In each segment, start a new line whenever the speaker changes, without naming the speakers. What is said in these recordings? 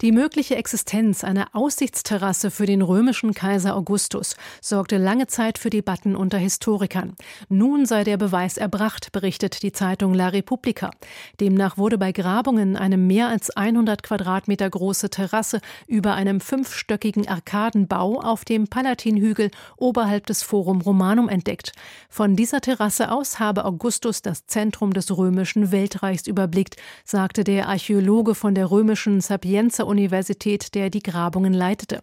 die mögliche Existenz einer Aussichtsterrasse für den römischen Kaiser Augustus sorgte lange Zeit für Debatten unter Historikern. Nun sei der Beweis erbracht, berichtet die Zeitung La Repubblica. Demnach wurde bei Grabungen eine mehr als 100 Quadratmeter große Terrasse über einem fünfstöckigen Arkadenbau auf dem Palatinhügel oberhalb des Forum Romanum entdeckt. Von dieser Terrasse aus habe Augustus das Zentrum des römischen Weltreichs überblickt, sagte der Archäologe von der römischen Sapienza Universität, der die Grabungen leitete.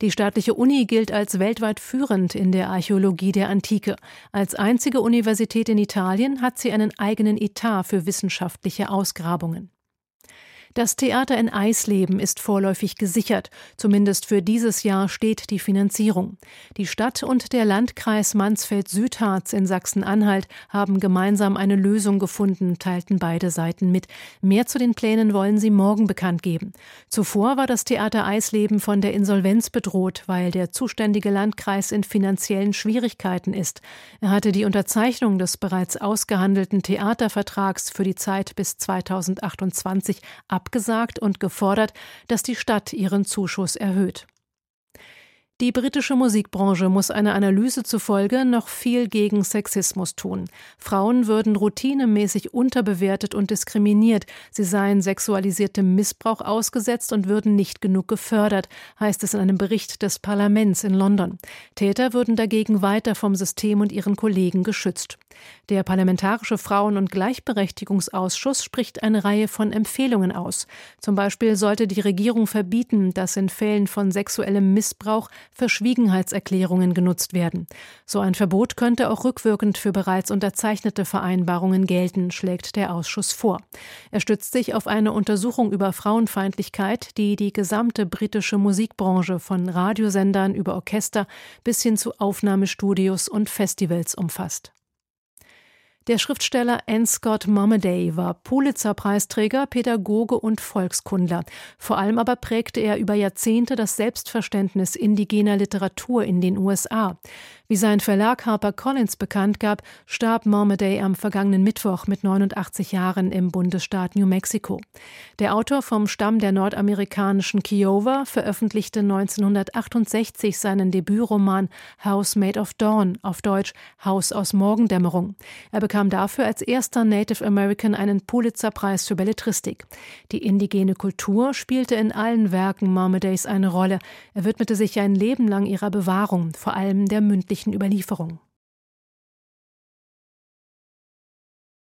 Die staatliche Uni gilt als weltweit führend in der Archäologie der Antike. Als einzige Universität in Italien hat sie einen eigenen Etat für wissenschaftliche Ausgrabungen. Das Theater in Eisleben ist vorläufig gesichert. Zumindest für dieses Jahr steht die Finanzierung. Die Stadt und der Landkreis Mansfeld-Südharz in Sachsen-Anhalt haben gemeinsam eine Lösung gefunden, teilten beide Seiten mit. Mehr zu den Plänen wollen sie morgen bekannt geben. Zuvor war das Theater Eisleben von der Insolvenz bedroht, weil der zuständige Landkreis in finanziellen Schwierigkeiten ist. Er hatte die Unterzeichnung des bereits ausgehandelten Theatervertrags für die Zeit bis 2028 abgesagt und gefordert, dass die Stadt ihren Zuschuss erhöht. Die britische Musikbranche muss einer Analyse zufolge noch viel gegen Sexismus tun. Frauen würden routinemäßig unterbewertet und diskriminiert, sie seien sexualisiertem Missbrauch ausgesetzt und würden nicht genug gefördert, heißt es in einem Bericht des Parlaments in London. Täter würden dagegen weiter vom System und ihren Kollegen geschützt. Der Parlamentarische Frauen- und Gleichberechtigungsausschuss spricht eine Reihe von Empfehlungen aus. Zum Beispiel sollte die Regierung verbieten, dass in Fällen von sexuellem Missbrauch Verschwiegenheitserklärungen genutzt werden. So ein Verbot könnte auch rückwirkend für bereits unterzeichnete Vereinbarungen gelten, schlägt der Ausschuss vor. Er stützt sich auf eine Untersuchung über Frauenfeindlichkeit, die die gesamte britische Musikbranche von Radiosendern über Orchester bis hin zu Aufnahmestudios und Festivals umfasst. Der Schriftsteller N. Scott Momaday war Pulitzer-Preisträger, Pädagoge und Volkskundler. Vor allem aber prägte er über Jahrzehnte das Selbstverständnis indigener Literatur in den USA. Wie sein Verlag HarperCollins bekannt gab, starb Momaday am vergangenen Mittwoch mit 89 Jahren im Bundesstaat New Mexico. Der Autor vom Stamm der nordamerikanischen Kiowa veröffentlichte 1968 seinen Debütroman House Made of Dawn, auf Deutsch Haus aus Morgendämmerung. Er bekam dafür als erster Native American einen Pulitzer-Preis für Belletristik. Die indigene Kultur spielte in allen Werken Momadeys eine Rolle. Er widmete sich ein Leben lang ihrer Bewahrung, vor allem der mündlichen schriftlichen Überlieferung.